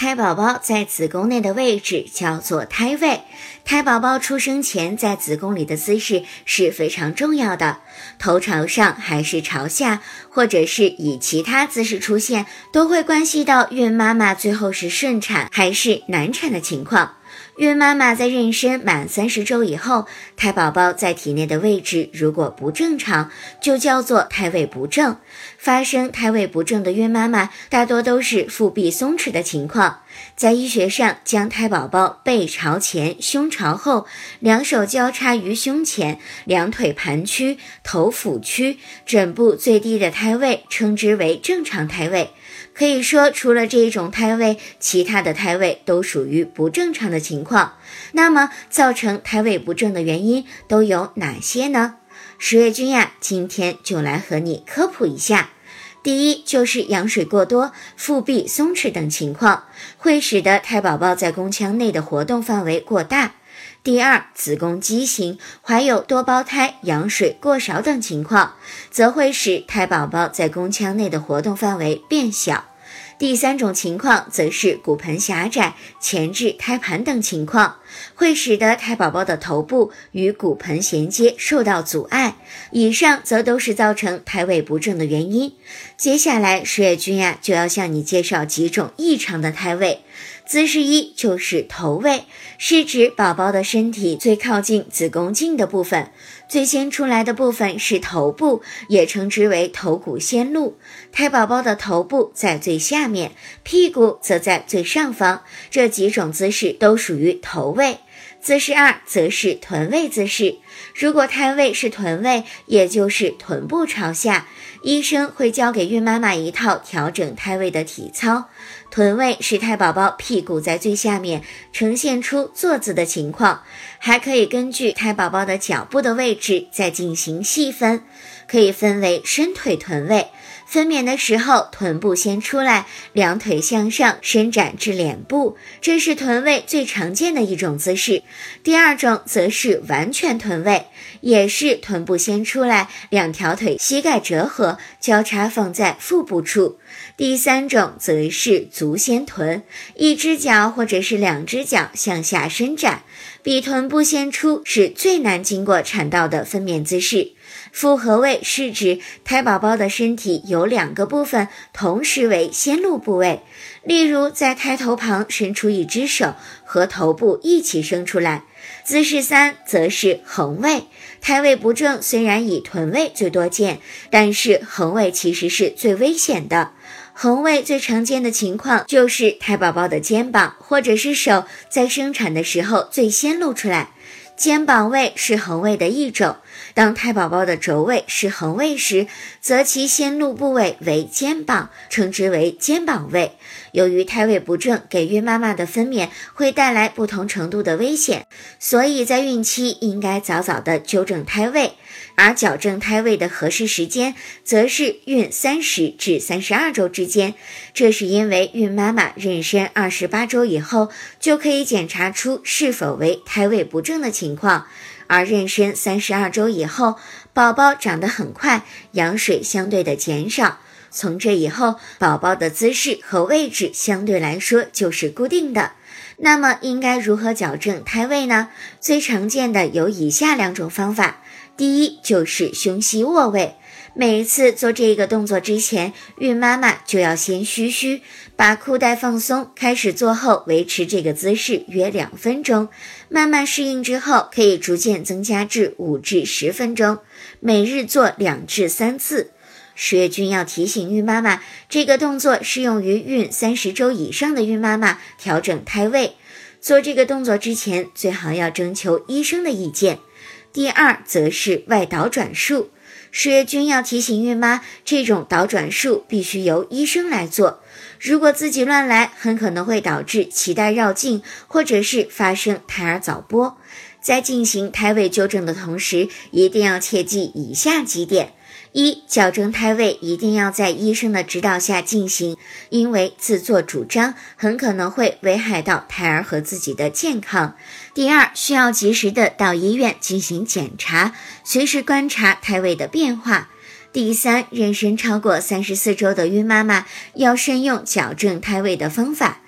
胎宝宝在子宫内的位置叫做胎位。胎宝宝出生前在子宫里的姿势是非常重要的，头朝上还是朝下，或者是以其他姿势出现，都会关系到孕妈妈最后是顺产还是难产的情况。孕妈妈在妊娠满三十周以后，胎宝宝在体内的位置如果不正常，就叫做胎位不正。发生胎位不正的孕妈妈，大多都是腹壁松弛的情况。在医学上，将胎宝宝背朝前、胸朝后，两手交叉于胸前，两腿盘曲，头俯曲，枕部最低的胎位，称之为正常胎位。可以说，除了这一种胎位，其他的胎位都属于不正常的情况。那么，造成胎位不正的原因都有哪些呢？十月君呀，今天就来和你科普一下。第一，就是羊水过多、腹壁松弛等情况，会使得胎宝宝在宫腔内的活动范围过大。第二，子宫畸形、怀有多胞胎、羊水过少等情况，则会使胎宝宝在宫腔内的活动范围变小。第三种情况则是骨盆狭窄、前置胎盘等情况，会使得胎宝宝的头部与骨盆衔接受到阻碍。以上则都是造成胎位不正的原因。接下来，十月君呀就要向你介绍几种异常的胎位。姿势一就是头位，是指宝宝的身体最靠近子宫颈的部分，最先出来的部分是头部，也称之为头骨先露。胎宝宝的头部在最下面，屁股则在最上方，这几种姿势都属于头位。姿势二则是臀位姿势，如果胎位是臀位，也就是臀部朝下，医生会教给孕妈妈一套调整胎位的体操。臀位是胎宝宝屁股在最下面，呈现出坐姿的情况，还可以根据胎宝宝的脚部的位置再进行细分，可以分为伸腿臀位。分娩的时候，臀部先出来，两腿向上伸展至脸部，这是臀位最常见的一种姿势。第二种则是完全臀位，也是臀部先出来，两条腿膝盖折合，交叉放在腹部处。第三种则是足先臀，一只脚或者是两只脚向下伸展，比臀部先出是最难经过产道的分娩姿势。复合位是指胎宝宝的身体有两个部分同时为先露部位，例如在胎头旁伸出一只手，和头部一起伸出来。姿势三则是横位，胎位不正虽然以臀位最多见，但是横位其实是最危险的。横位最常见的情况就是胎宝宝的肩膀或者是手在生产的时候最先露出来。肩膀位是横位的一种。当胎宝宝的轴位是横位时，则其先露部位为肩膀，称之为肩膀位。由于胎位不正，给孕妈妈的分娩会带来不同程度的危险，所以在孕期应该早早的纠正胎位。而矫正胎位的合适时间，则是孕三十至三十二周之间。这是因为孕妈妈妊娠二十八周以后，就可以检查出是否为胎位不正的情况。而妊娠三十二周以后，宝宝长得很快，羊水相对的减少。从这以后，宝宝的姿势和位置相对来说就是固定的。那么，应该如何矫正胎位呢？最常见的有以下两种方法。第一就是胸膝卧位，每一次做这个动作之前，孕妈妈就要先嘘嘘，把裤带放松，开始做后维持这个姿势约两分钟，慢慢适应之后，可以逐渐增加至五至十分钟，每日做两至三次。十月君要提醒孕妈妈，这个动作适用于孕三十周以上的孕妈妈调整胎位。做这个动作之前，最好要征求医生的意见。第二，则是外导转术。十月君要提醒孕妈，这种导转术必须由医生来做。如果自己乱来，很可能会导致脐带绕颈，或者是发生胎儿早剥。在进行胎位纠正的同时，一定要切记以下几点。一、矫正胎位一定要在医生的指导下进行，因为自作主张很可能会危害到胎儿和自己的健康。第二，需要及时的到医院进行检查，随时观察胎位的变化。第三，妊娠超过三十四周的孕妈妈要慎用矫正胎位的方法。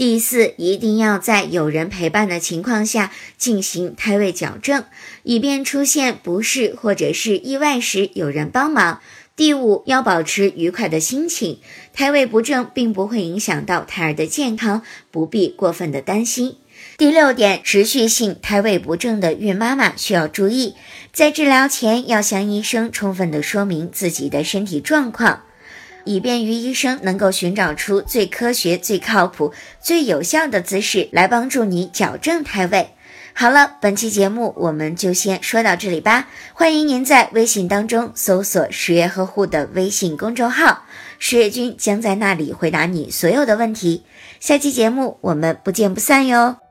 第四，一定要在有人陪伴的情况下进行胎位矫正，以便出现不适或者是意外时有人帮忙。第五，要保持愉快的心情，胎位不正并不会影响到胎儿的健康，不必过分的担心。第六点，持续性胎位不正的孕妈妈需要注意，在治疗前要向医生充分的说明自己的身体状况。以便于医生能够寻找出最科学、最靠谱、最有效的姿势来帮助你矫正胎位。好了，本期节目我们就先说到这里吧。欢迎您在微信当中搜索“十月呵护”的微信公众号，十月君将在那里回答你所有的问题。下期节目我们不见不散哟。